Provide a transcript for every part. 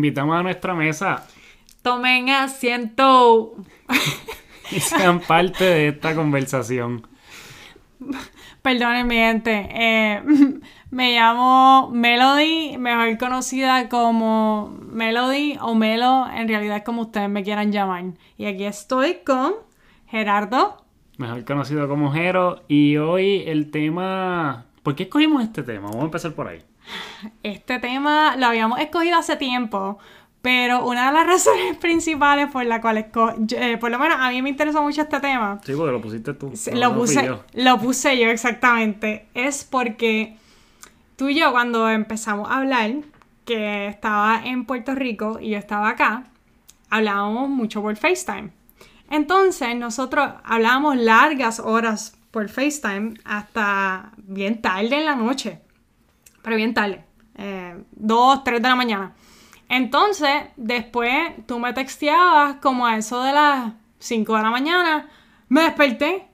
invitamos a nuestra mesa Tomen asiento. y sean parte de esta conversación. Perdonen mi gente. Eh, me llamo Melody, mejor conocida como Melody o Melo, en realidad como ustedes me quieran llamar. Y aquí estoy con Gerardo. Mejor conocido como Jero. Y hoy el tema... ¿Por qué escogimos este tema? Vamos a empezar por ahí. Este tema lo habíamos escogido hace tiempo, pero una de las razones principales por la cual eh, por lo menos a mí me interesa mucho este tema, Sí, porque lo pusiste tú. no lo puse, yo. lo puse yo exactamente, es porque tú y yo cuando empezamos a hablar, que estaba en Puerto Rico y yo estaba acá, hablábamos mucho por FaceTime. Entonces nosotros hablábamos largas horas por FaceTime hasta bien tarde en la noche pero bien tarde, eh, 2, 3 de la mañana. Entonces, después tú me texteabas como a eso de las 5 de la mañana, me desperté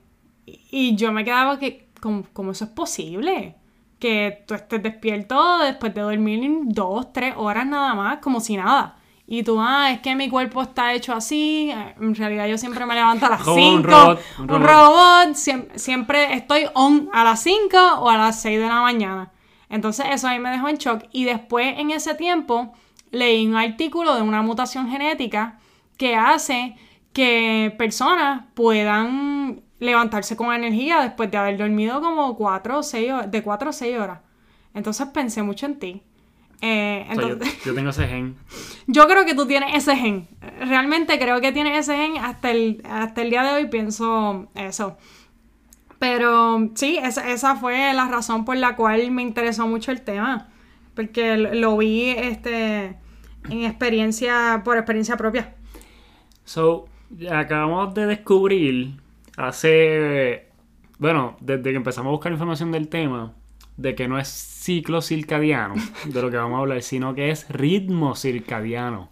y- yo me quedaba que, ¿cómo, cómo eso es posible? Que tú estés despierto después de dormir 2, 3 horas nada más, como si nada. Y tú, ah, es que mi cuerpo está hecho así. eh, En realidad yo siempre me levanto a las Como 5. un robot, un un robot. robot, siem- siempre estoy on a las 5 o a las 6 de la mañana. Entonces eso a mí me dejó en shock. Y después en ese tiempo leí un artículo de una mutación genética que hace que personas puedan levantarse con energía después de haber dormido como 4 o 6 horas, de 4 o 6 horas. Entonces pensé mucho en ti. Eh, O sea, yo, yo tengo ese gen. yo creo que tú tienes ese gen. Realmente creo que tienes ese gen. Hasta el, hasta el día de hoy pienso eso. Pero sí, esa, esa fue la razón por la cual me interesó mucho el tema. Porque lo, lo vi este, en experiencia, por experiencia propia. So, acabamos de descubrir hace. Bueno, desde que empezamos a buscar información del tema, de que no es ciclo circadiano, de lo que vamos a hablar, sino que es ritmo circadiano.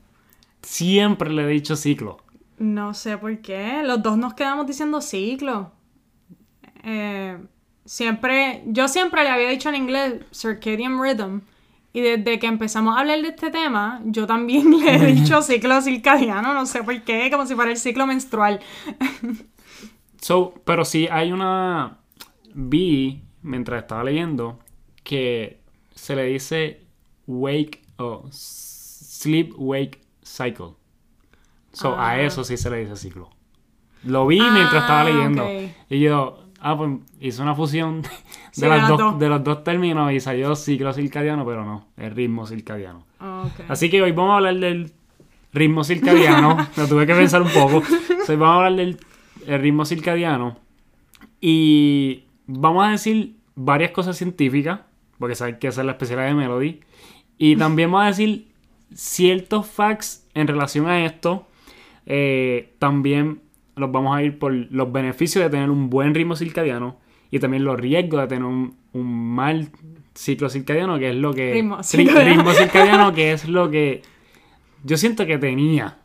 Siempre le he dicho ciclo. No sé por qué. Los dos nos quedamos diciendo ciclo. Eh, siempre, yo siempre le había dicho en inglés circadian rhythm. Y desde que empezamos a hablar de este tema, yo también le he dicho ciclo circadiano, no sé por qué, como si fuera el ciclo menstrual. So, pero sí hay una. Vi mientras estaba leyendo que se le dice wake o sleep wake cycle. So, a Ah. eso sí se le dice ciclo. Lo vi mientras estaba Ah, leyendo. Y yo, ah, pues hice una fusión de, Sí, las dos, de los dos términos y salió ciclo circadiano, pero no, es ritmo circadiano. Así que hoy vamos a hablar del ritmo circadiano. Lo tuve que pensar un poco. Hoy vamos a hablar del el ritmo circadiano. Y vamos a decir varias cosas científicas, porque sabes que esa es la especialidad de Melody. Y también vamos a decir ciertos facts en relación a esto. Eh, también los vamos a ir por los beneficios de tener un buen ritmo circadiano y también los riesgos de tener un, un mal ciclo circadiano, que es lo que... Ritmo ri- circadiano. ritmo circadiano, que es lo que yo siento que tenía.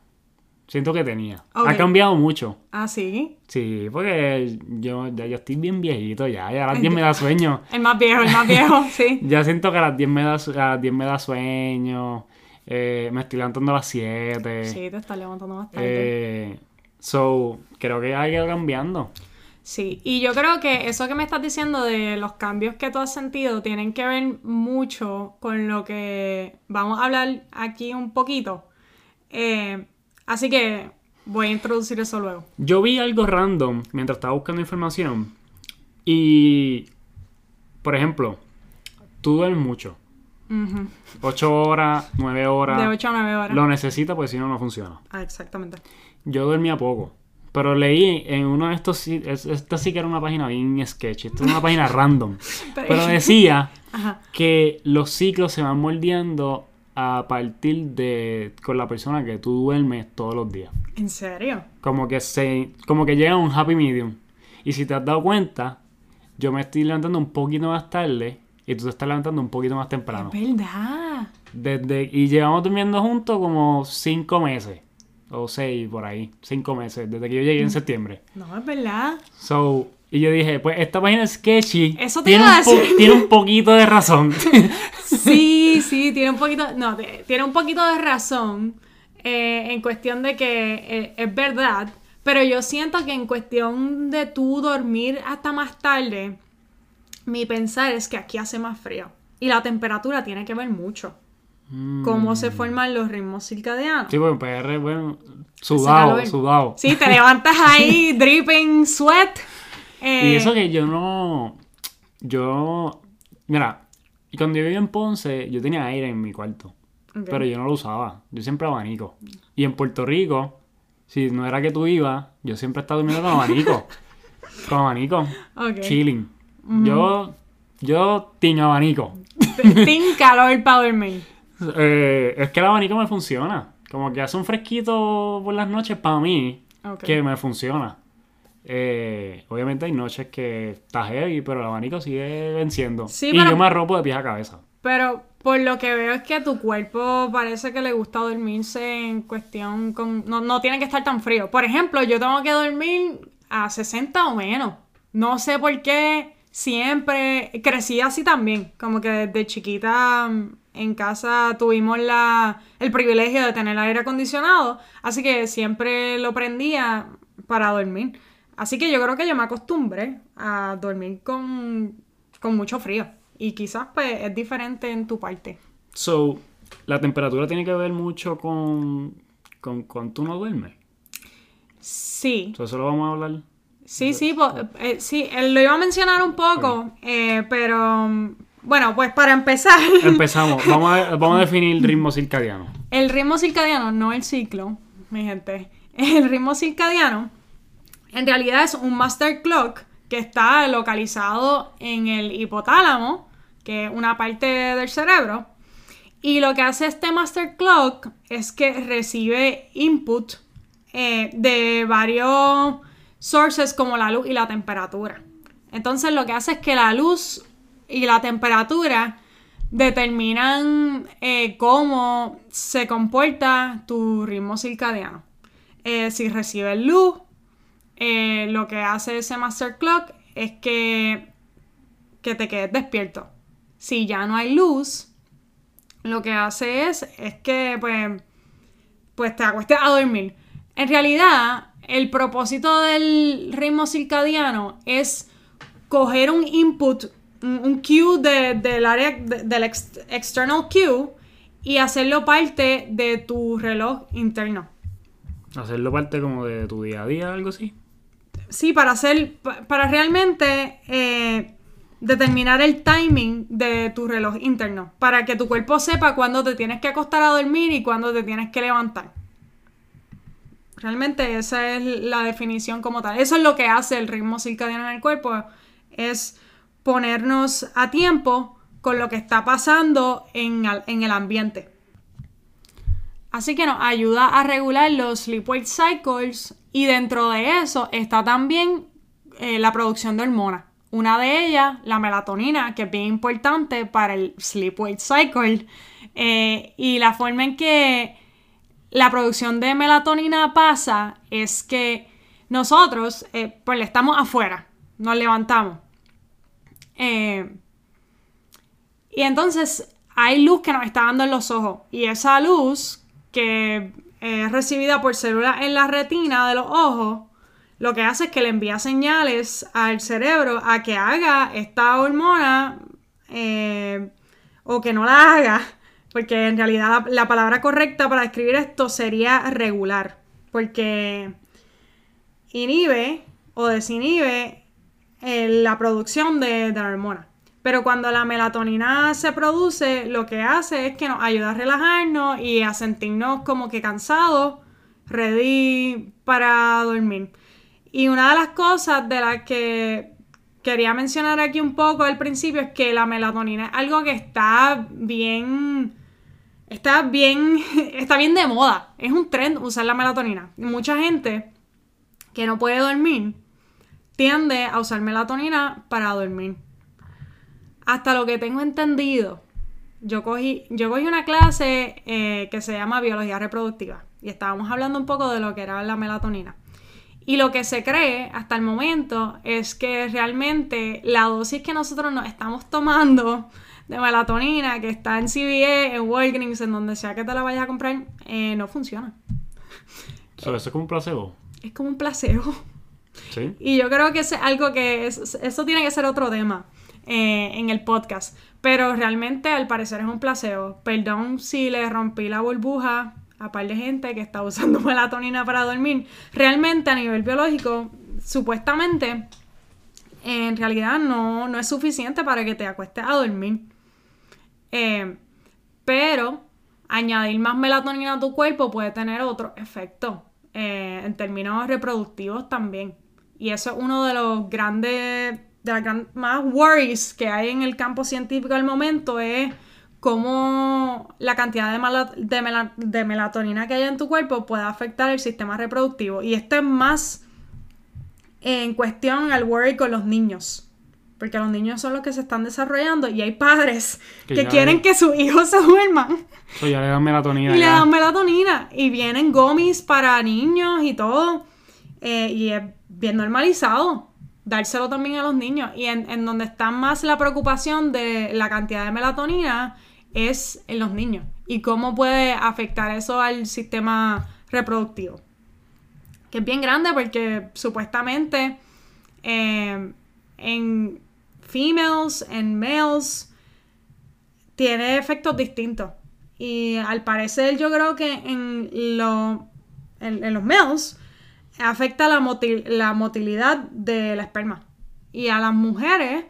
Siento que tenía. Ha cambiado mucho. Ah, sí. Sí, porque yo, ya yo estoy bien viejito ya, ya a las 10 me da sueño. El más viejo, el más viejo, sí. Ya siento que a las 10 me da, a las 10 me da sueño. eh, me estoy levantando a las 7. Sí, te estás levantando más tarde. Eh, so, creo que ha ido cambiando. Sí, y yo creo que eso que me estás diciendo de los cambios que tú has sentido tienen que ver mucho con lo que vamos a hablar aquí un poquito. Eh, así que voy a introducir eso luego. Yo vi algo random mientras estaba buscando información. Y, por ejemplo, tú duermes mucho. Ujú. 8 horas, 9 horas. De 8 a 9 horas. Lo necesitas porque si no, no funciona. Ah, exactamente. Yo dormía poco. Pero leí en uno de estos... Esta sí que era una página bien sketchy. Esta es una página random. Pero- decía que los ciclos se van moldeando a partir de... Con la persona que tú duermes todos los días. ¿En serio? Como que se... Como que llega a un happy medium. Y si te has dado cuenta, yo me estoy levantando un poquito más tarde y tú te estás levantando un poquito más temprano. Es verdad. Desde, y llevamos durmiendo juntos como cinco meses. O seis por ahí. Cinco meses. Desde que yo llegué en septiembre. No, es verdad. So, Y yo dije, pues esta página es sketchy. Eso te tiene, un po- tiene un poquito de razón. Sí, sí, tiene un poquito, no, tiene un poquito de razón eh, en cuestión de que eh, es verdad, pero yo siento que en cuestión de tú dormir hasta más tarde, mi pensar es que aquí hace más frío y la temperatura tiene que ver mucho. Cómo se forman los ritmos circadianos. Mm. Sí, pues PR, bueno, sudado, sudado. Sí, te levantas ahí dripping sweat. eh, Y eso que yo no. Yo. Mira, cuando yo vivía en Ponce, yo tenía aire en mi cuarto. Pero yo no lo usaba. Yo siempre abanico. Y en Puerto Rico, si no era que tú ibas, yo siempre estaba durmiendo con abanico. con abanico. Chilling. Yo. Yo, team abanico. Sin calor para dormir. Eh, es que el abanico me funciona. Como que hace un fresquito por las noches para mí. Que me funciona. Eh, obviamente hay noches que está heavy, pero el abanico sigue venciendo. Sí, y pero- yo me arropo de pies a cabeza. Pero por lo que veo es que a tu cuerpo parece que le gusta dormirse en cuestión con... No, no tiene que estar tan frío. Por ejemplo, yo tengo que dormir a 60 o menos. No sé por qué siempre crecí así también. Como que desde chiquita en casa tuvimos la, el privilegio de tener aire acondicionado. Así que siempre lo prendía para dormir. Así que yo creo que yo me acostumbré a dormir con, con mucho frío. Y quizás pues es diferente en tu parte. So, la temperatura tiene que ver mucho con, con cuánto uno duerme. Sí, So, eso lo vamos a hablar. sí, sí, po- eh, sí, eh, lo iba a mencionar un poco, eh, pero bueno, pues para empezar, Empezamos. vamos, a, vamos a definir ritmo circadiano. el ritmo circadiano, no el ciclo, mi gente, el ritmo circadiano en realidad es un master clock que está localizado en el hipotálamo, que es una parte del cerebro. Y lo que hace este master clock es que recibe input eh, de varios sources como la luz y la temperatura. Entonces lo que hace es que la luz y la temperatura determinan eh, cómo se comporta tu ritmo circadiano. Eh, si recibes luz, eh, lo que hace ese master clock es que, que te quedes despierto. Si ya no hay luz, lo que hace es, es que pues, pues te acuestes a dormir. En realidad, el propósito del ritmo circadiano es coger un input, un, cue de- del área, de- del ex- external cue y hacerlo parte de tu reloj interno. Hacerlo parte como de tu día a día, algo así. Sí, para hacer, pa- para realmente eh, determinar el timing de tu reloj interno, para que tu cuerpo sepa cuándo te tienes que acostar a dormir y cuándo te tienes que levantar. Realmente esa es la definición como tal. Eso es lo que hace el ritmo circadiano en el cuerpo, es ponernos a tiempo con lo que está pasando en, el ambiente. Así que nos ayuda a regular los sleep-wake cycles y dentro de eso está también eh, la producción de hormonas. Una de ellas, la melatonina, que es bien importante para el sleep-wake cycle. Eh, y la forma en que la producción de melatonina pasa es que nosotros, eh, pues estamos afuera, nos levantamos. Eh, y entonces hay luz que nos está dando en los ojos. Y esa luz que es recibida por células en la retina de los ojos, lo que hace es que le envía señales al cerebro a que haga esta hormona eh, o que no la haga. Porque en realidad la, la palabra correcta para describir esto sería regular. Porque inhibe o desinhibe la producción de, de la hormona. Pero cuando la melatonina se produce, lo que hace es que nos ayuda a relajarnos y a sentirnos como que cansados, ready para dormir. Y una de las cosas de las que quería mencionar aquí un poco al principio es que la melatonina es algo que está bien está bien está bien de moda. Es un trend usar la melatonina. Mucha gente que no puede dormir tiende a usar melatonina para dormir. Hasta lo que tengo entendido, yo cogí, yo cogí una clase eh, que se llama Biología Reproductiva y estábamos hablando un poco de lo que era la melatonina. Y lo que se cree hasta el momento es que realmente la dosis que nosotros nos estamos tomando de melatonina, que está en CVS, en Walgreens, en donde sea que te la vayas a comprar, eh, no funciona. ¿Eso es como un placebo? Es como un placebo. Y yo creo que es algo que es- eso tiene que ser otro tema eh, en el podcast. Pero realmente al parecer es un placebo. Perdón si le rompí la burbuja a par de gente que está usando melatonina para dormir. Realmente a nivel biológico, supuestamente, en realidad no, no es suficiente para que te acuestes a dormir. Eh, pero añadir más melatonina a tu cuerpo puede tener otro efecto eh, en términos reproductivos también. Y eso es uno de los grandes, de las gran- más worries que hay en el campo científico al momento es cómo la cantidad de, mala- de mela- de melatonina que hay en tu cuerpo puede afectar el sistema reproductivo. Y esto es más en cuestión al worry con los niños. Porque los niños son los que se están desarrollando y hay padres Que quieren que sus hijos se duerman So, ya le dan melatonina. y le dan melatonina. Y vienen gomis para niños y todo. Eh, y es bien normalizado dárselo también a los niños. Y en, en donde está más la preocupación de la cantidad de melatonina es en los niños. Y cómo puede afectar eso al sistema reproductivo. Que es bien grande porque supuestamente eh, en females, en males, tiene efectos distintos. Y al parecer yo creo que en, lo- en, en los males afecta la, moti- la motilidad del esperma. Y a las mujeres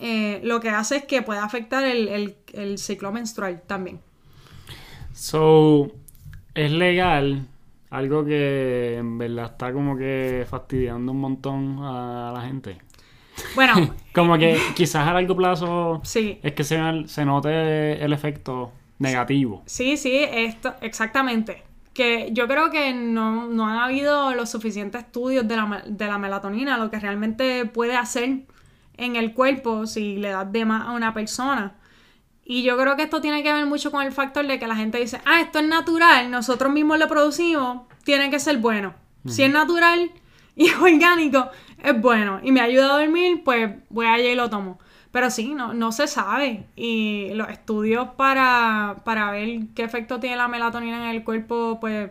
eh, lo que hace es que puede afectar el, el- el ciclo menstrual también. So, es legal. Algo que en verdad está como que fastidiando un montón a la gente. Bueno, Como que quizás a largo plazo sí, es que se, se note el efecto negativo. Sí, sí, esto, exactamente. Que yo creo que no, no han habido los suficientes estudios de la, de la melatonina, lo que realmente puede hacer en el cuerpo si le das de más a una persona. Y yo creo que esto tiene que ver mucho con el factor de que la gente dice, ah, esto es natural, nosotros mismos lo producimos, tiene que ser bueno. Si es natural y es orgánico, es bueno. Y me ayuda a dormir, pues voy allá y lo tomo. Pero sí, no, no se sabe. Y los estudios para, para ver qué efecto tiene la melatonina en el cuerpo, pues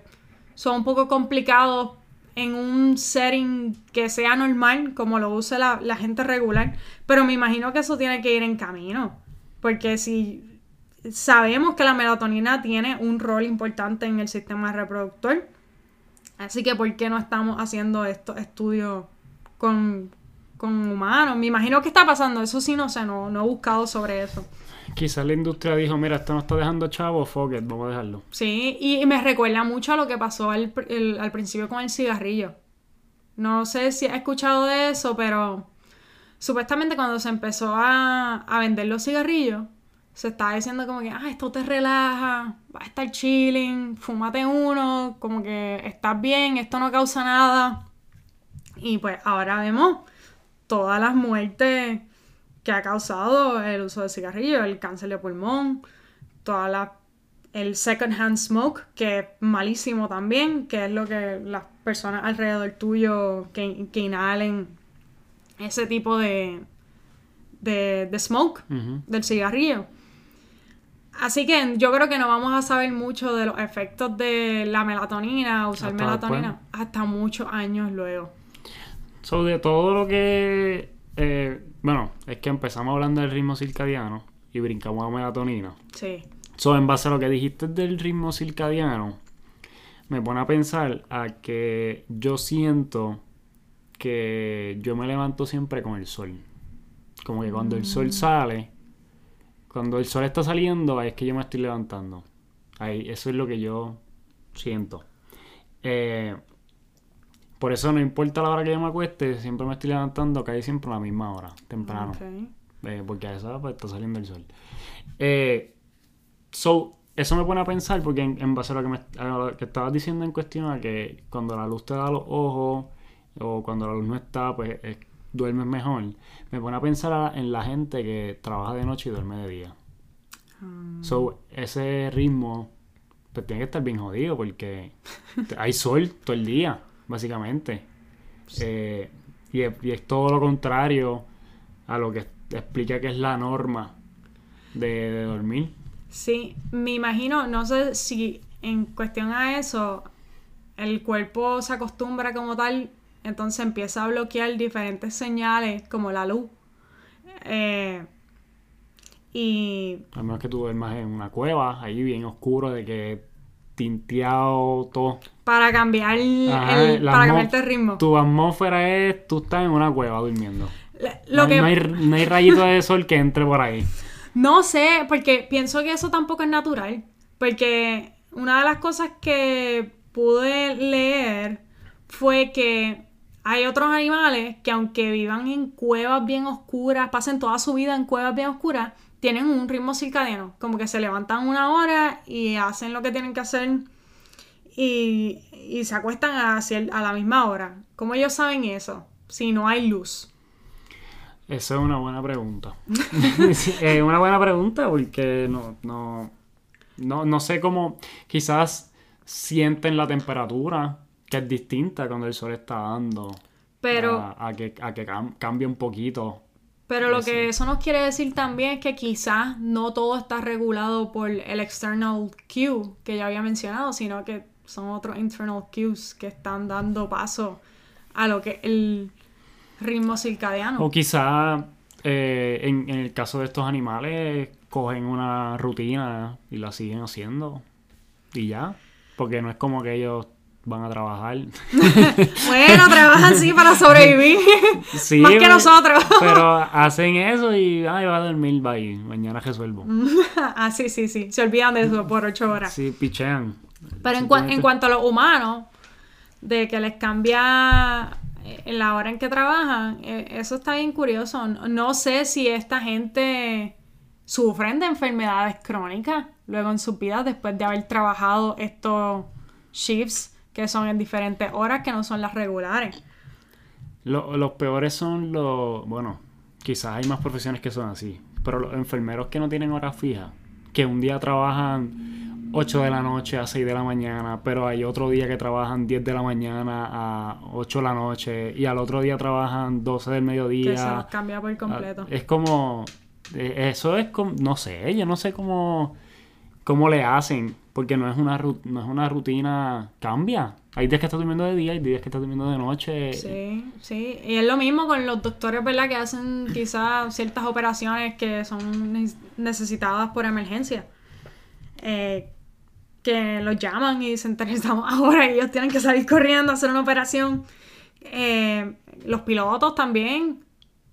son un poco complicados en un setting que sea normal, como lo use la, la gente regular. Pero me imagino que eso tiene que ir en camino. Porque si sabemos que la melatonina tiene un rol importante en el sistema reproductor, así que ¿por qué no estamos haciendo estos estudios con, con humanos? Me imagino que está pasando, eso sí no sé, no, no he buscado sobre eso. Quizás la industria dijo, mira, esto no está dejando chavo, fuck it, vamos a dejarlo. Sí, y, y me recuerda mucho a lo que pasó al, pr- el- al principio con el cigarrillo. No sé si has escuchado de eso, pero supuestamente cuando se empezó a, a vender los cigarrillos, se estaba diciendo como que, ah, esto te relaja, va a estar chilling, fúmate uno, como que estás bien, esto no causa nada. Y pues ahora vemos todas las muertes que ha causado el uso de cigarrillos, el cáncer de pulmón, toda la el second hand smoke, que es malísimo también, que es lo que las personas alrededor tuyo que, que inhalen ese tipo de, de, de smoke del cigarrillo. Así que yo creo que no vamos a saber mucho de los efectos de la melatonina, usar Hasta melatonina, hasta muchos años luego. So, de todo lo que. eh, bueno, es que empezamos hablando del ritmo circadiano y brincamos a melatonina. Sí. So, en base a lo que dijiste del ritmo circadiano, me pone a pensar a que yo siento que yo me levanto siempre con el sol. Como que cuando el sol sale, cuando el sol está saliendo, ahí es que yo me estoy levantando. Ahí, eso es lo que yo siento. Eh, por eso no importa la hora que yo me acueste, siempre me estoy levantando casi siempre a la misma hora, temprano. Eh, porque a esa hora pues, está saliendo el sol. Eh, so, eso me pone a pensar, porque en, en base a lo, que me, a lo que estabas diciendo en cuestión a que cuando la luz te da los ojos o cuando la luz no está, pues duermes mejor. Me pone a pensar a- en la gente que trabaja de noche y duerme de día. So, ese ritmo pues tiene que estar bien jodido porque hay sol todo el día. Básicamente. Eh, y, es, y es todo lo contrario a lo que explica que es la norma de, de dormir. Sí, me imagino, no sé si en cuestión a eso, el cuerpo se acostumbra como tal, entonces empieza a bloquear diferentes señales como la luz. Eh, y A menos que tú duermas en una cueva, ahí bien oscuro, de que tinteado todo. para cambiar el, Ajá, el- para cambiarte el ritmo. Tu atmósfera es, tú estás en una cueva durmiendo. Lo que no hay, no hay rayito de sol que entre por ahí. No sé, porque pienso que eso tampoco es natural. Porque una de las cosas que pude leer fue que hay otros animales que aunque vivan en cuevas bien oscuras, pasen toda su vida en cuevas bien oscuras, tienen un ritmo circadiano. Como que se levantan una hora y hacen lo que tienen que hacer y, y se acuestan a, la misma hora. ¿Cómo ellos saben eso? Si no hay luz. Esa es una buena pregunta. Es una buena pregunta porque no, no, no, no sé cómo quizás sienten la temperatura que es distinta cuando el sol está dando. Pero... a, a que, a que cam- cambie un poquito. Pero lo Sí. que eso nos quiere decir también es que quizás no todo está regulado por el external cue que ya había mencionado, sino que son otros internal cues que están dando paso a lo que el ritmo circadiano. O quizás eh, en, en el caso de estos animales cogen una rutina y la siguen haciendo y ya. Porque no es como que ellos van a trabajar. Bueno, trabajan sí para sobrevivir. Sí, Más que nosotros. Pero hacen eso y ay, va a dormir, bye. Mañana resuelvo. ah, sí, sí, sí. Se olvidan de eso por ocho horas. Sí, pichean. Pero en, cua- en Simplemente- cuanto a los humanos, de que les cambia eh, la hora en que trabajan, eh, eso está bien curioso. No, no sé si esta gente sufren de enfermedades crónicas luego en sus vidas después de haber trabajado estos shifts que son en diferentes horas que no son las regulares. Lo- los peores son los. Bueno, quizás hay más profesiones que son así. Pero los enfermeros que no tienen horas fijas, que un día trabajan 8 de la noche a 6 de la mañana, pero hay otro día que trabajan 10 de la mañana a 8 de la noche, y al otro día trabajan 12 del Que se mediodía. los cambia por completo. Ah, Es como. eh, Eso es como. No sé, yo no sé cómo. cómo le hacen. Porque no es una, no es una rutina. Cambia. Hay días que estás durmiendo de día, hay días que estás durmiendo de noche. Sí, sí. Y es lo mismo con los doctores, ¿verdad? Que hacen quizás ciertas operaciones que son ne- necesitadas por emergencia. Eh, que los llaman y dicen, necesitamos ahora y ellos tienen que salir corriendo a hacer una operación. Eh, los pilotos también,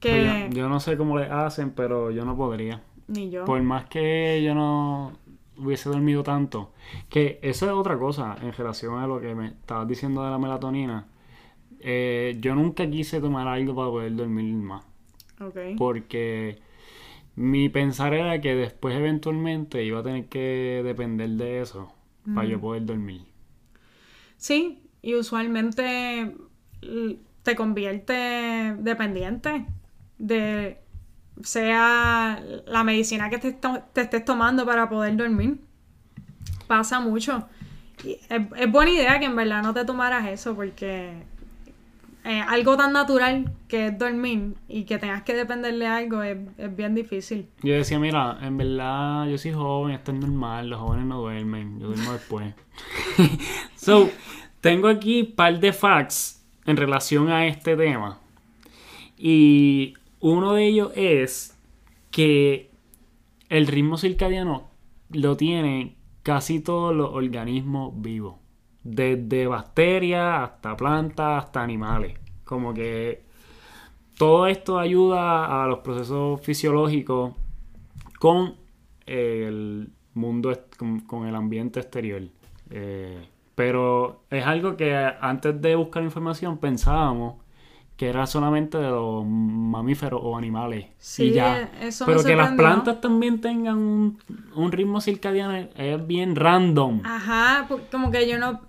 que... Yo, yo no sé cómo le hacen, pero yo no podría. Ni yo. Por más que yo no hubiese dormido tanto. Que eso es otra cosa en relación a lo que me estabas diciendo de la melatonina. Eh, yo nunca quise tomar algo para poder dormir más. Ok. Porque mi pensar era que después eventualmente iba a tener que depender de eso para yo poder dormir. Sí, y usualmente te convierte dependiente de sea la medicina que te, estés tomando para poder dormir. Pasa mucho. Y es, buena idea que en verdad no te tomaras eso porque algo tan natural que es dormir y que tengas que depender de algo es, es bien difícil. Yo decía, mira, en verdad yo soy joven, esto es normal, los jóvenes no duermen, yo duermo después. so, tengo aquí un par de facts en relación a este tema. Y uno de ellos es que el ritmo circadiano lo tienen casi todos los organismos vivos. Desde bacterias hasta plantas hasta animales. Como que todo esto ayuda a los procesos fisiológicos con el mundo, con el ambiente exterior. Eh, pero es algo que antes de buscar información pensábamos que era solamente de los mamíferos o animales. Sí, y ya. eso me Pero que las plantas también tengan un, un ritmo circadiano es bien random. Ajá, como que yo no,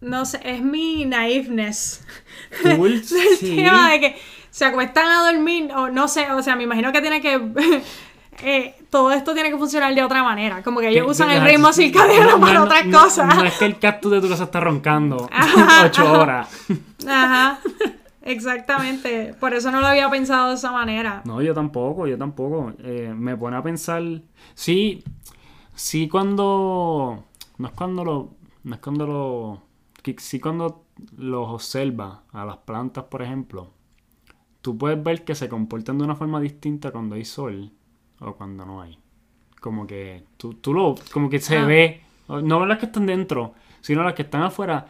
no sé, es mi naiveness. Cool, El sí. tema de que se acuestan a dormir, o no sé, o sea, me imagino que tiene que eh, todo esto tiene que funcionar de otra manera. Como que ellos Que- usan el ritmo circadiano no, para no, otras no, cosas. No es que el cactus de tu casa está roncando Ajá, ocho ajá. horas. Ajá. Exactamente. Por eso no lo había pensado de esa manera. No, yo tampoco, yo tampoco. Eh, me pone a pensar. Sí, sí cuando. No es cuando lo. No es cuando lo. Sí cuando los observas a las plantas, por ejemplo. Tú puedes ver que se comportan de una forma distinta cuando hay sol o cuando no hay. Como que tú, tú lo. Como que se Ah. ve. No las que están dentro, sino las que están afuera.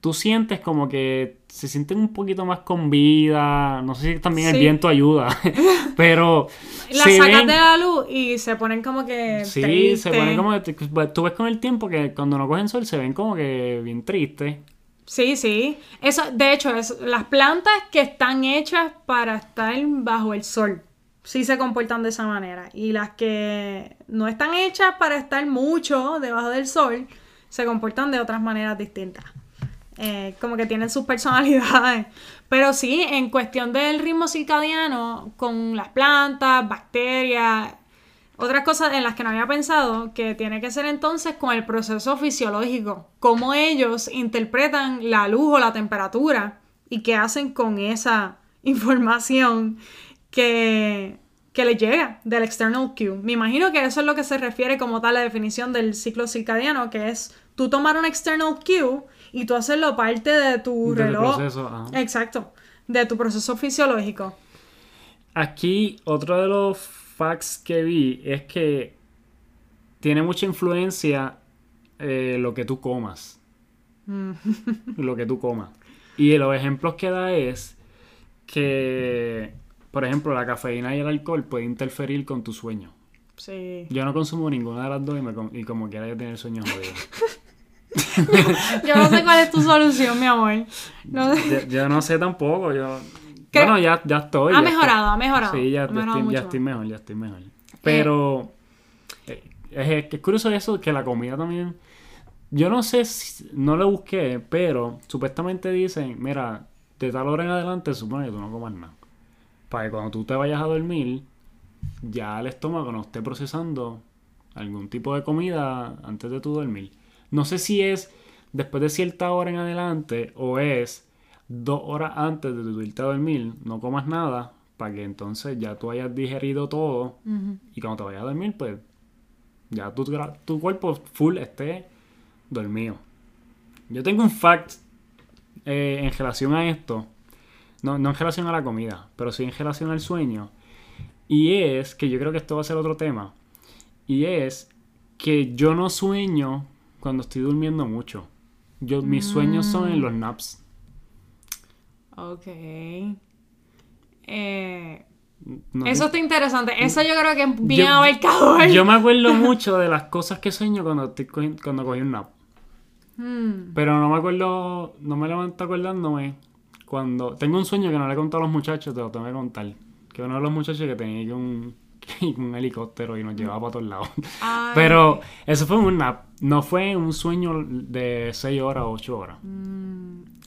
Tú sientes como que se sienten un poquito más con vida. No sé si también Sí. el viento ayuda. Pero. Las se sacas ven- de la luz y se ponen como que. Sí, tristes. se ponen como. que- Tú ves con el tiempo que cuando no cogen sol se ven como que bien tristes. Sí, sí. Eso, de hecho, es, las plantas que están hechas para estar bajo el sol, sí se comportan de esa manera. Y las que no están hechas para estar mucho debajo del sol, se comportan de otras maneras distintas. Eh, como que tienen sus personalidades. Pero sí, en cuestión del ritmo circadiano, con las plantas, bacterias, otras cosas en las que no había pensado, que tiene que ser entonces con el proceso fisiológico, cómo ellos interpretan la luz o la temperatura y qué hacen con esa información que, que les llega del external cue. Me imagino que eso es lo que se refiere como tal la definición del ciclo circadiano, que es tú tomar un external cue y tú hacerlo parte de tu Del reloj. proceso, ajá. Exacto, de tu proceso fisiológico. Aquí, otro de los facts que vi es que tiene mucha influencia eh, lo que tú comas. lo que tú comas. Y los ejemplos que da es que, por ejemplo, la cafeína y el alcohol puede interferir con tu sueño. Sí. Yo no consumo ninguna de las dos y, me y como quiera yo tener el sueño jodido. Yo no sé cuál es tu solución, mi amor. No sé. yo, yo no sé tampoco. Yo, ¿Qué? bueno, ya, ya estoy. Ha ya mejorado, estoy. ha mejorado. Sí, ya, mejorado estoy, ya estoy mejor, ya estoy mejor. Pero eh, es, es curioso eso, que la comida también... Yo no sé, si, no lo busqué, pero supuestamente dicen, mira, de tal hora en adelante se supone que tú no comas nada. Para que cuando tú te vayas a dormir, ya el estómago no esté procesando algún tipo de comida antes de tu dormir. No sé si es después de cierta hora en adelante o es dos horas antes de tu irte a dormir, no comas nada para que entonces ya tú hayas digerido todo y cuando te vayas a dormir, pues ya tu, tu cuerpo full esté dormido. Yo tengo un fact eh, en relación a esto, no, no en relación a la comida, pero sí en relación al sueño, y es que yo creo que esto va a ser otro tema, y es que yo no sueño cuando estoy durmiendo mucho. Yo, mis sueños son en los naps. Ok. Eh, No- eso está interesante. Eso yo creo que es bien Yo- abarcador. Yo me acuerdo mucho de las cosas que sueño cuando estoy cuando cogí un nap. Hmm. Pero no me acuerdo, no me levanto acordándome cuando tengo un sueño que no le he contado a los muchachos, te lo tengo que contar. Que uno de los muchachos que tenía que un, que un helicóptero y nos llevaba para todos lados. Ay. Pero eso fue un nap, no fue un sueño de 6 horas o 8 horas.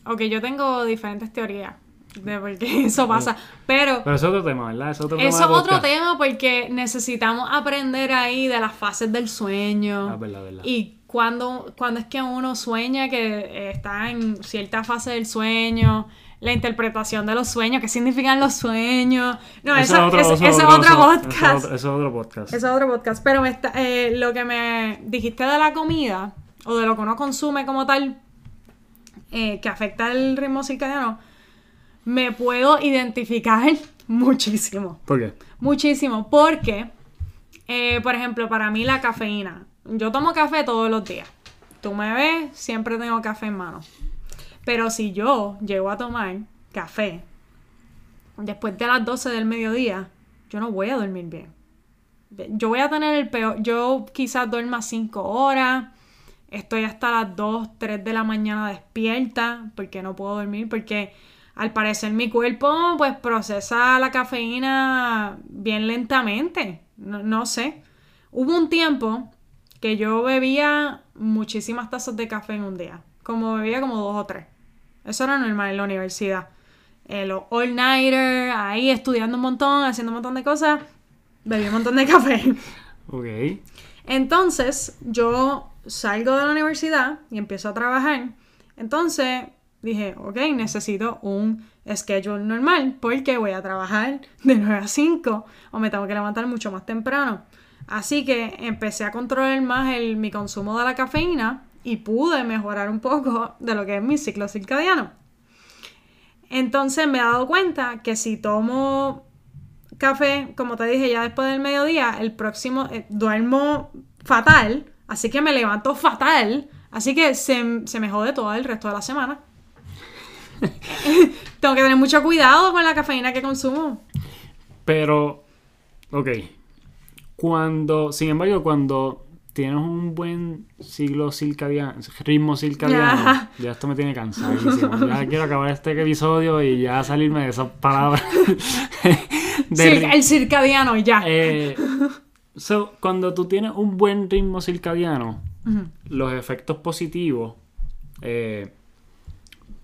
Ok, yo tengo diferentes teorías de por qué eso pasa. Pero Pero eso es otro tema, ¿verdad? Eso es otro tema. eso es otro tema porque necesitamos aprender ahí de las fases del sueño. Ah, verdad, verdad. Y cuando, cuando es que uno sueña que eh, está en cierta fase del sueño, la interpretación de los sueños, qué significan los sueños. No, Eso esa- es otro, eso ese podcast. Eso es otro, eso es otro podcast. Eso es otro podcast. Pero me está- eh, lo que me dijiste de la comida, o de lo que uno consume como tal, eh, que afecta el ritmo circadiano, me puedo identificar muchísimo. ¿Por qué? Muchísimo. Porque, eh, por ejemplo, para mí la cafeína. Yo tomo café todos los días. Tú me ves, siempre tengo café en mano. Pero si yo llego a tomar café después de las 12 del mediodía, yo no voy a dormir bien. Yo voy a tener el peor. Yo quizás duerma 5 horas. Estoy hasta las 2, 3 de la mañana despierta porque no puedo dormir. Porque al parecer mi cuerpo pues procesa la cafeína bien lentamente. No, no sé. Hubo un tiempo que yo bebía muchísimas tazas de café en un día. Como bebía como dos o tres. Eso era normal en la universidad. Eh, los all-nighter, ahí estudiando un montón, haciendo un montón de cosas. Bebí un montón de café. Ok. Entonces, yo salgo de la universidad y empiezo a trabajar. Entonces, dije, ok, necesito un schedule normal porque voy a trabajar de 9 a 5 o me tengo que levantar mucho más temprano. Así que empecé a controlar más el, mi consumo de la cafeína y pude mejorar un poco de lo que es mi ciclo circadiano. Entonces me he dado cuenta que si tomo café, como te dije, ya después del mediodía, el próximo eh, duermo fatal, así que me levanto fatal, así que se, se me jode todo el resto de la semana. Tengo que tener mucho cuidado con la cafeína que consumo. Pero, ok. Cuando, sin embargo, cuando tienes un buen siglo circadiano, ritmo circadiano, ya esto me tiene cansadísimo. Ya quiero acabar este episodio y ya salirme de esas palabras. De Cir- el circadiano, ya. Eh, so, cuando tú tienes un buen ritmo circadiano, los efectos positivos eh,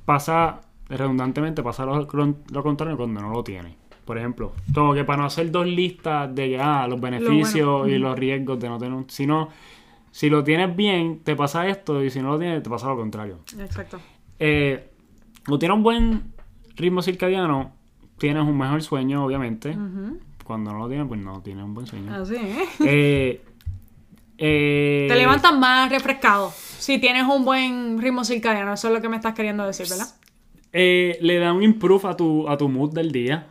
pasa redundantemente pasa lo, lo contrario cuando no lo tienes. Por ejemplo, como que para no hacer dos listas de ah, los beneficios bueno. y los riesgos de no tener un... Sino, si lo tienes bien, te pasa esto y si no lo tienes, te pasa lo contrario. Exacto. Eh, o tienes un buen ritmo circadiano, tienes un mejor sueño, obviamente. Cuando no lo tienes, pues no tienes un buen sueño. Así. Eh, eh, Te levantas más refrescado. Si tienes un buen ritmo circadiano, eso es lo que me estás queriendo decir, ¿verdad? Eh, le da un improve a tu, a tu mood del día.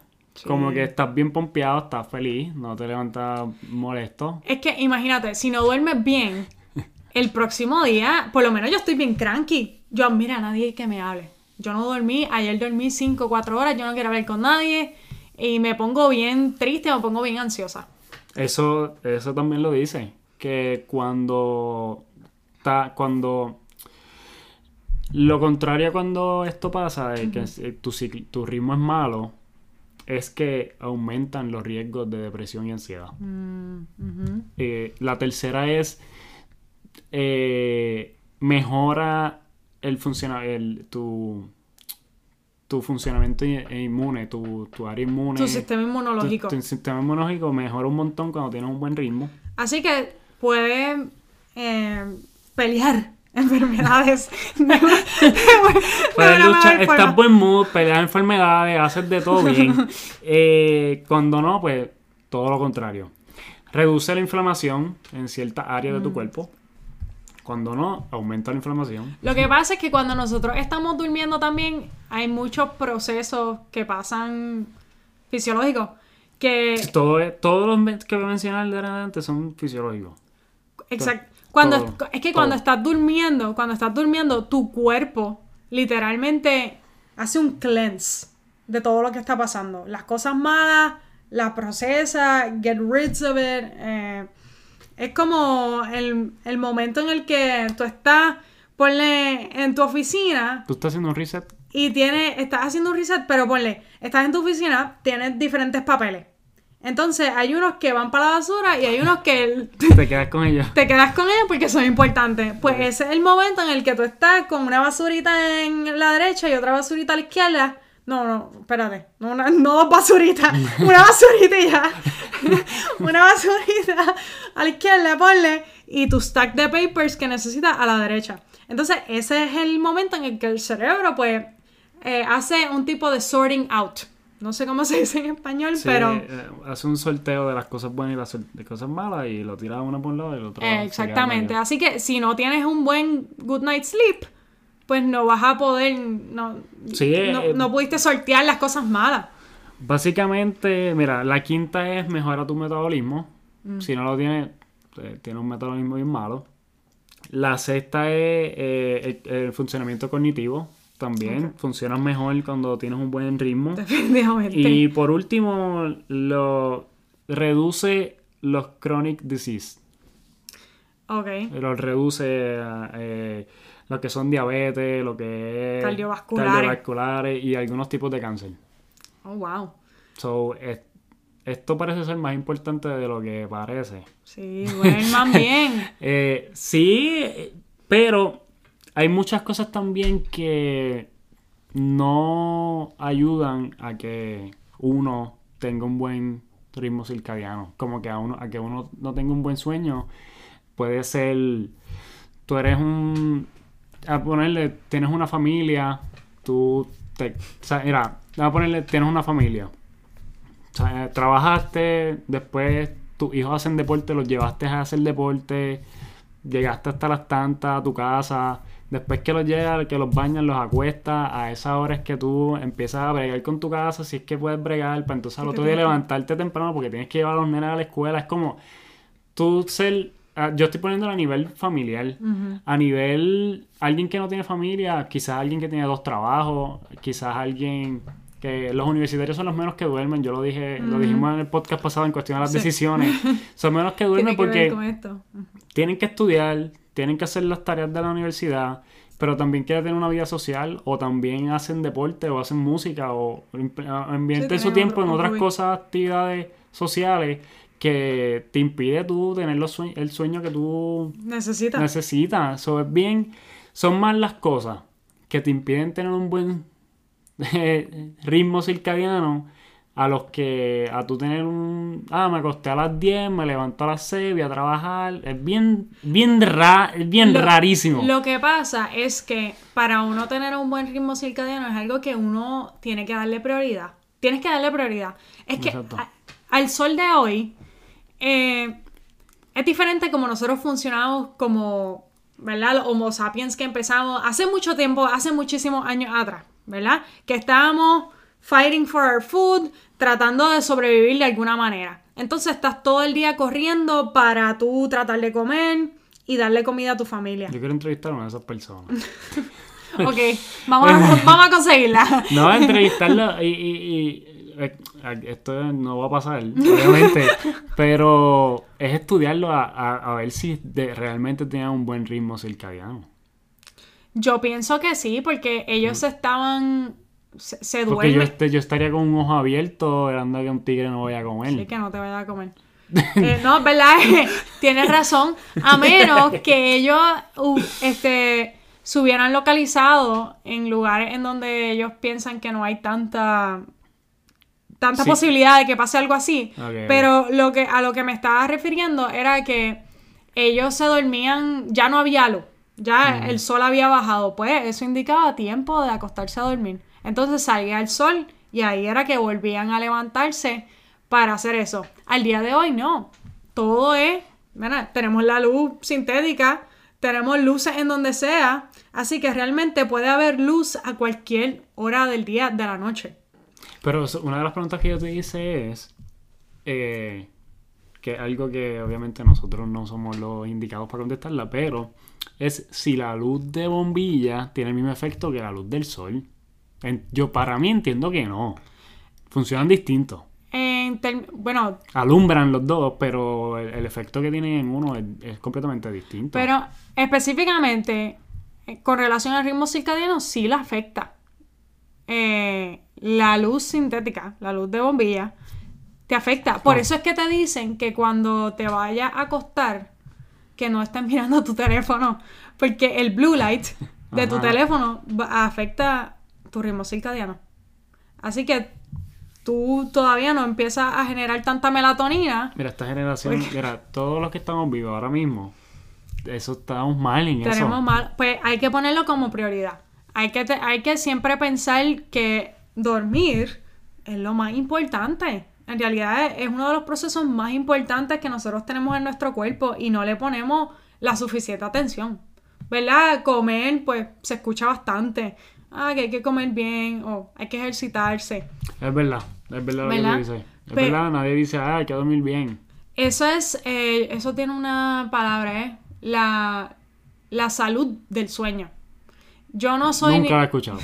Como que estás bien pompeado, estás feliz, no te levantas molesto. Es que imagínate, si no duermes bien, el próximo día, por lo menos yo estoy bien cranky. Yo, mira, nadie que me hable. Yo no dormí, ayer dormí 5 o 4 horas, yo no quiero hablar con nadie. Y me pongo bien triste, me pongo bien ansiosa. Eso, eso también lo dice. Que cuando está, cuando lo contrario cuando esto pasa, de que tu, ritmo es malo, es que aumentan los riesgos de depresión y ansiedad. Mm. Eh, la tercera es eh, mejora el funciona el, tu, tu funcionamiento i- inmune, tu, tu área inmune. Tu sistema inmunológico. Tu, tu sistema inmunológico mejora un montón cuando tienes un buen ritmo. Así que puedes eh, pelear enfermedades. Puedes luchar, estás buen mood, peleas enfermedades, haces de todo bien. Eh, cuando no, pues todo lo contrario. Reduce la inflamación en ciertas áreas Mm. de tu cuerpo. Cuando no, aumenta la inflamación. Lo que pasa es que cuando nosotros estamos durmiendo también hay muchos procesos que pasan fisiológicos que Todo, todos los que voy a mencionar de adelante son fisiológicos. exact- cuando todo, es que cuando todo. estás durmiendo, cuando estás durmiendo tu cuerpo literalmente hace un cleanse de todo lo que está pasando. Las cosas malas las procesa, get rid of it. eh, es como el, el momento en el que tú estás, ponle en tu oficina ¿Tú estás haciendo un reset? y tienes, estás haciendo un reset, pero ponle, estás en tu oficina, tienes diferentes papeles. Entonces, hay unos que van para la basura y hay unos que Te quedas con ella. te quedas con ellos porque son importantes. Pues ese es el momento en el que tú estás con una basurita en la derecha y otra basurita a la izquierda. No, no, espérate. No, una- no dos basuritas. Una basurita y ya. una basurita a la izquierda, ponle. Y tu stack de papers que necesitas a la derecha. Entonces, ese es el momento en el que el cerebro, pues, eh, hace un tipo de sorting out. No sé cómo se dice en español, Sí, pero... eh, hace un sorteo de las cosas buenas y las de cosas malas y lo tira uno por un lado y el otro. Exactamente. Así que si no tienes un buen good night sleep, pues no vas a poder, no, Sí, no, eh, no pudiste sortear las cosas malas. Básicamente, mira, la quinta es mejora tu metabolismo. Mm. Si no lo tienes, eh, tiene un metabolismo bien malo. La sexta es eh, el, el funcionamiento cognitivo. También funciona mejor cuando tienes un buen ritmo. Definitivamente. Y por último, lo reduce los chronic disease. Ok. Lo reduce eh, lo que son diabetes, lo que es Cardiovasculares. cardiovasculares y algunos tipos de cáncer. Oh, wow. So, es- esto parece ser más importante de lo que parece. Sí, duerman bien. Eh, sí, pero hay muchas cosas también que no ayudan a que uno tenga un buen ritmo circadiano. Como que a uno, a que uno no tenga un buen sueño, puede ser, tú eres un, a ponerle, tienes una familia, tú, te, o sea, mira, a ponerle, tienes una familia, o sea, trabajaste, después tus hijos hacen deporte, los llevaste a hacer deporte, llegaste hasta las tantas a tu casa, después que los llegas, que los bañas, los acuestas, a esa hora es que tú empiezas a bregar con tu casa, si es que puedes bregar, para entonces al otro día levantarte temprano porque tienes que llevar a los nenes a la escuela, es como tú ser ah, yo estoy poniéndolo a nivel familiar. A nivel alguien que no tiene familia, quizás alguien que tiene dos trabajos, quizás alguien que los universitarios son los menos que duermen. Yo lo dije, lo dijimos en el podcast pasado en cuestión de las Sí. decisiones. Son menos que duermen que porque tienen que estudiar, tienen que hacer las tareas de la universidad, pero también quieren tener una vida social o también hacen deporte o hacen música o invierten Sí, su tiempo en otras cosas, actividades sociales que te impide tú tener los sue- el sueño que tú Necesita. necesitas. So, es bien, son más las cosas que te impiden tener un buen ritmo circadiano a los que a tú tener un ah me acosté a las 10 me levanto a las 6 voy a trabajar es bien bien ra- es bien Lo- rarísimo Lo que pasa es que para uno tener un buen ritmo circadiano es algo que uno tiene que darle prioridad. Tienes que darle prioridad. Es que a- al sol de hoy eh, es diferente como nosotros funcionamos como, ¿verdad? Los Homo sapiens que empezamos hace mucho tiempo, hace muchísimos años atrás, ¿verdad? Que estábamos fighting for our food, tratando de sobrevivir de alguna manera. Entonces estás todo el día corriendo para tú tratar de comer y darle comida a tu familia. yo quiero entrevistar a una de esas personas Ok, vamos a, vamos a conseguirla. no entrevistarla y, y- y, esto no va a pasar obviamente pero es estudiarlo a, a- a ver si de- realmente tienen un buen ritmo circadiano Yo pienso que sí, porque ellos estaban. Se, se Mm. Porque yo, este, yo estaría con un ojo abierto esperando que un tigre no vaya a comer. Sí, que no te vaya a comer. Eh, no, ¿verdad? Tienes razón. A menos que ellos uh, este, se hubieran localizado en lugares en donde ellos piensan que no hay tanta tanta Sí. posibilidad de que pase algo así. Pero lo que, a lo que me estaba refiriendo era que ellos se dormían, ya no había luz, ya el sol había bajado. Pues eso indicaba tiempo de acostarse a dormir. Entonces salía el sol y ahí era que volvían a levantarse para hacer eso. Al día de hoy no. Todo es, mira, tenemos la luz sintética, tenemos luces en donde sea, así que realmente puede haber luz a cualquier hora del día, de la noche. Pero una de las preguntas que yo te hice es eh, que algo que obviamente nosotros no somos los indicados para contestarla, pero es si la luz de bombilla tiene el mismo efecto que la luz del sol. En- yo para mí entiendo que no. Funcionan distintos. Bueno, Alumbran los dos, pero el, el efecto que tienen en uno es, es completamente distinto. pero específicamente eh, con relación al ritmo circadiano sí la afecta. Eh, la luz sintética, la luz de bombilla, te afecta. Por Oh. eso es que te dicen que cuando te vayas a acostar, que no estés mirando tu teléfono, porque el blue light de tu Ajá. teléfono afecta tu ritmo circadiano. Así que tú todavía no empiezas a generar tanta melatonina. Mira, esta generación, mira, todos los que estamos vivos ahora mismo, eso estamos mal en Tenemos eso. mal, pues hay que ponerlo como prioridad. Hay que, te- hay que siempre pensar que dormir es lo más importante. En realidad es, es uno de los procesos más importantes que nosotros tenemos en nuestro cuerpo y no le ponemos la suficiente atención. ¿Verdad? Comer, pues se escucha bastante. Ah, que hay que comer bien o hay que ejercitarse. Es verdad, es verdad lo que ¿Verdad? dices. Es Pe- verdad, nadie dice, ah, hay que dormir bien. Eso es, eh, eso tiene una palabra, ¿eh? La, la salud del sueño. Yo no soy Nunca ni- lo he escuchado.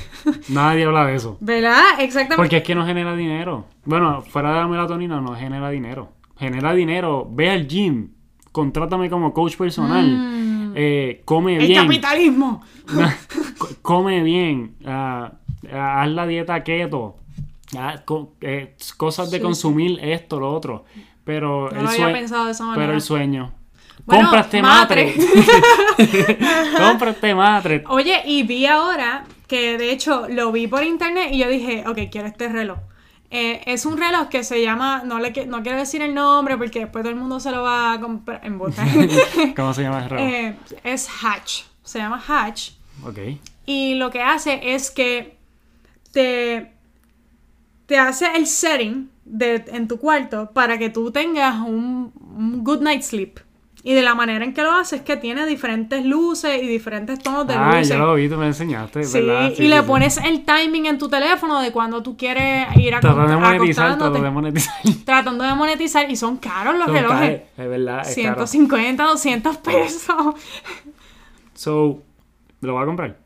Nadie habla de eso. ¿Verdad? Exactamente. Porque es que no genera dinero. Bueno, fuera de la melatonina no genera dinero. Genera dinero, ve al gym, contrátame como coach personal, Mm. eh, come el bien, capitalismo. Co- come bien, haz la dieta keto, ah, co- eh, cosas de Sí, consumir esto, lo otro. Pero No el lo había pensado de esa manera. Pero el sueño. Bueno, matre. Compra este matre. Oye, y vi ahora que de hecho lo vi por internet y yo dije, ok, quiero este reloj. Eh, es un reloj que se llama, no, le, no quiero decir el nombre porque después todo el mundo se lo va a comprar en bote. ¿Cómo se llama el reloj? Eh, es Hatch, se llama Hatch. ok. Y lo que hace es que te, te hace el setting de, en tu cuarto para que tú tengas un, un good night sleep. Y de la manera en que lo hace es que tiene diferentes luces y diferentes tonos de Ah, luces. ya lo vi, tú me enseñaste, Sí, ¿verdad? y Sí, le sí, sí. pones el timing en tu teléfono de cuando tú quieres ir a Tratando de monetizar, tratando de monetizar. Tratando de monetizar y son caros los Son relojes. Es verdad, es caro. 150, 200 pesos. So, ¿lo va a comprar?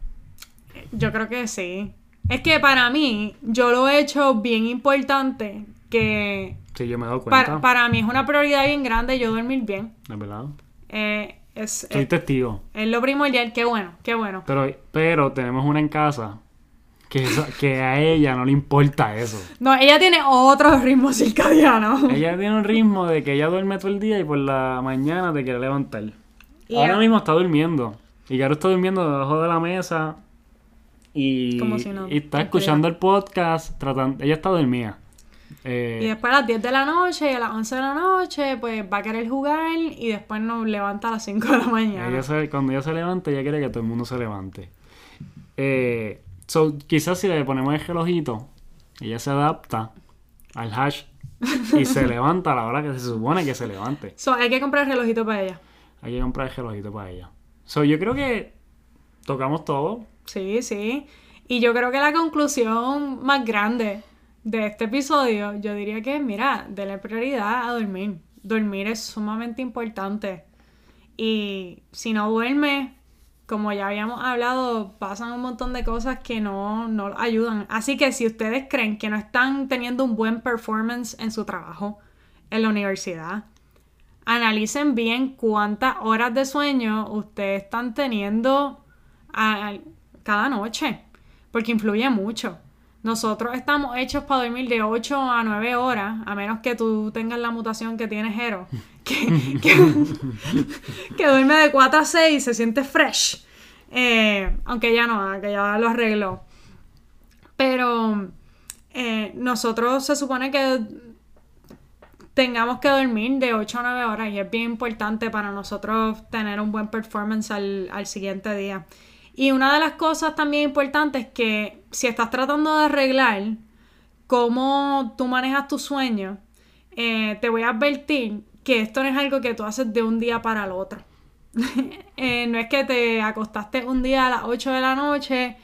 Yo creo que sí. Es que para mí, yo lo he hecho bien importante que Sí, yo me he dado cuenta. para, para mí es una prioridad bien grande yo dormir bien. Es verdad. Eh, es, Soy es, testigo. es lo primordial. Qué bueno, qué bueno. Pero, pero tenemos una en casa que, eso- que a ella no le importa eso. No, ella tiene otro ritmo circadiano. Ella tiene un ritmo de que ella duerme todo el día y por la mañana te quiere levantar. Y Ahora mismo está durmiendo. Y Caro está durmiendo debajo de la mesa. Y, Como si no y está escuchando el podcast. Tratando, ella está dormida. Eh, Y después a las 10 de la noche y a las 11 de la noche, pues va a querer jugar y después nos levanta a las 5 de la mañana. ella se- cuando ella se levanta, ella quiere que todo el mundo se levante. Eh, so, quizás si le ponemos el relojito, ella se adapta al hash y se levanta a la hora que se supone que se levante. So, hay que comprar el relojito para ella. Hay que comprar el relojito para ella. So, yo creo que tocamos todo. Sí, sí. Y yo creo que la conclusión más grande de este episodio, yo diría que, mira, denle prioridad a dormir. Dormir es sumamente importante. Y si no duerme, como ya habíamos hablado, pasan un montón de cosas que no, no ayudan. Así que si ustedes creen que no están teniendo un buen performance en su trabajo, en la universidad, analicen bien cuántas horas de sueño ustedes están teniendo cada noche, porque influye mucho. Nosotros estamos hechos para dormir de 8 a 9 horas, a menos que tú tengas la mutación que tiene Jero, que, que, que duerme de 4 a 6 y se siente fresh. Eh, aunque ya no, que ya lo arregló. Pero eh, nosotros se supone que tengamos que dormir de 8 a 9 horas y es bien importante para nosotros tener un buen performance al, al siguiente día. Y una de las cosas también importantes es que si estás tratando de arreglar cómo tú manejas tu sueño, eh, te voy a advertir que esto no es algo que tú haces de un día para el otro. Eh, no es que te acostaste un día a las 8 de la noche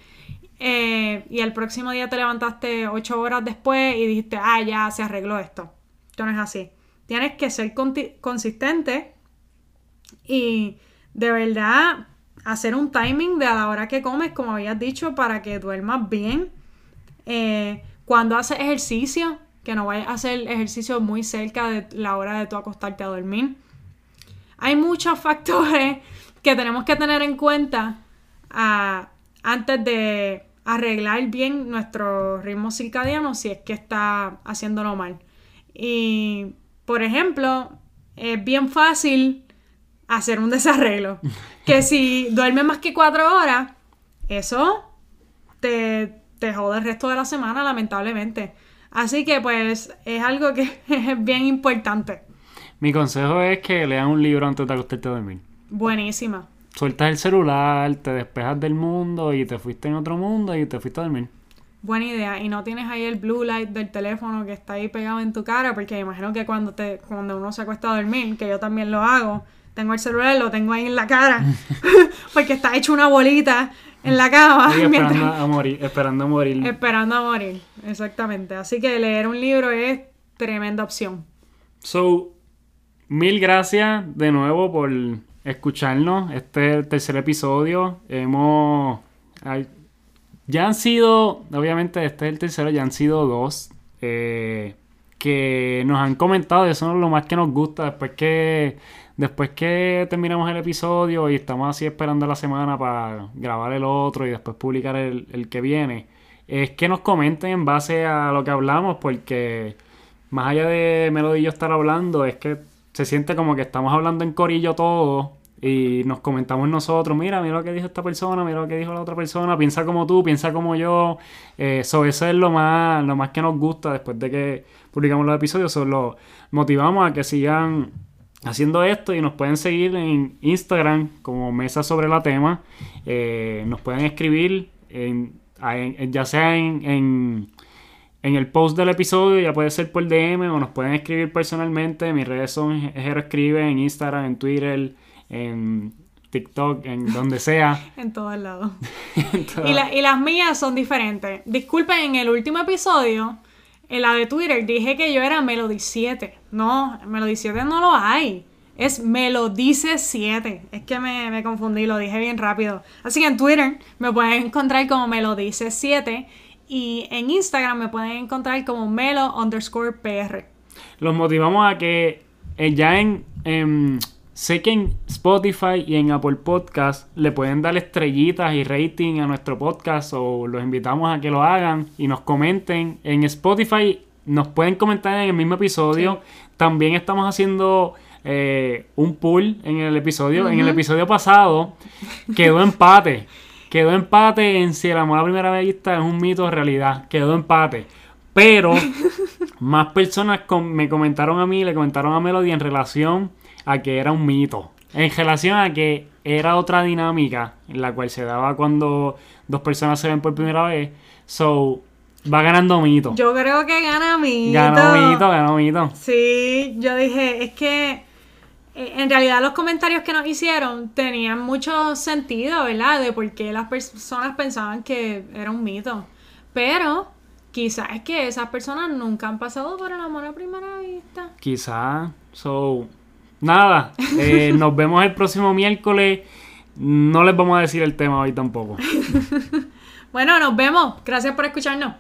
eh, y el próximo día te levantaste 8 horas después y dijiste, ah, ya se arregló esto. Esto no es así. Tienes que ser consistente y de verdad hacer un timing de a la hora que comes, como habías dicho, para que duermas bien. Eh, cuando haces ejercicio, que no vayas a hacer ejercicio muy cerca de la hora de tu acostarte a dormir. Hay muchos factores que tenemos que tener en cuenta ah, antes de arreglar bien nuestro ritmo circadiano si es que está haciéndolo mal. Y, por ejemplo, es bien fácil hacer un desarreglo. Que si duermes más que cuatro horas, eso te, te jode el resto de la semana, lamentablemente. Así que, pues, es algo que es bien importante. Mi consejo es que lean un libro antes de acostarte a dormir. Buenísima. Sueltas el celular, te despejas del mundo y te fuiste en otro mundo y te fuiste a dormir. Buena idea. Y no tienes ahí el blue light del teléfono que está ahí pegado en tu cara, porque me imagino que cuando te, cuando uno se acuesta a dormir, que yo también lo hago, tengo el celular, lo tengo ahí en la cara, porque está hecho una bolita en la cama Estoy mientras- esperando a morir, esperando a morir. esperando a morir. Exactamente. Así que leer un libro es tremenda opción. So, mil gracias de nuevo por escucharnos. Este es el tercer episodio. Hemos. ya han sido, obviamente, este es el tercero, ya han sido dos. eh, que nos han comentado, eso es lo más que nos gusta. Después que. Después que terminamos el episodio y estamos así esperando la semana para grabar el otro y después publicar el, que viene, es que nos comenten en base a lo que hablamos, porque más allá de Melody y yo estar hablando, es que se siente como que estamos hablando en corillo todo y nos comentamos nosotros, mira, mira lo que dijo esta persona, mira lo que dijo la otra persona, piensa como tú, piensa como yo. Eh, eso es lo más, lo más que nos gusta después de que publicamos los episodios. Solo motivamos a que sigan haciendo esto y nos pueden seguir en Instagram como Mesa sobre la Tema. Eh, nos pueden escribir ya sea en, en, en, el post del episodio, ya puede ser por DM o nos pueden escribir personalmente. Mis redes son Jero Escribe en Instagram, en Twitter en TikTok, en donde sea. en todos lados. y, y, las mías son diferentes. Disculpen, en el último episodio, en la de Twitter, dije que yo era Melody 7. No, Melody 7 no lo hay. Es Melodice 7. Es que me, me, confundí, lo dije bien rápido. Así que en Twitter me pueden encontrar como Melodice 7 y en Instagram me pueden encontrar como Melo underscore PR. Los motivamos a que eh, ya en Sé que en Spotify y en Apple Podcast le pueden dar estrellitas y rating a nuestro podcast o los invitamos a que lo hagan y nos comenten. En Spotify nos pueden comentar en el mismo episodio. También estamos haciendo eh, un pool en el episodio. En el episodio pasado quedó empate. Quedó empate en si el amor a primera vista es un mito o realidad. Quedó empate. Pero más personas me comentaron a mí, le comentaron a Melody en relación a que era un mito. En relación a que era otra dinámica en la cual se daba cuando dos personas se ven por primera vez. So, va ganando mito. Yo creo que gana mito. Ganó mito, ganó mito. Sí, yo dije, es que eh, en realidad los comentarios que nos hicieron tenían mucho sentido, ¿verdad? De por qué las personas pensaban que era un mito. Pero quizás es que esas personas nunca han pasado por el amor a primera vista. Quizás. So, nada, eh, nos vemos el próximo miércoles. No les vamos a decir el tema hoy tampoco. bueno, nos vemos. Gracias por escucharnos.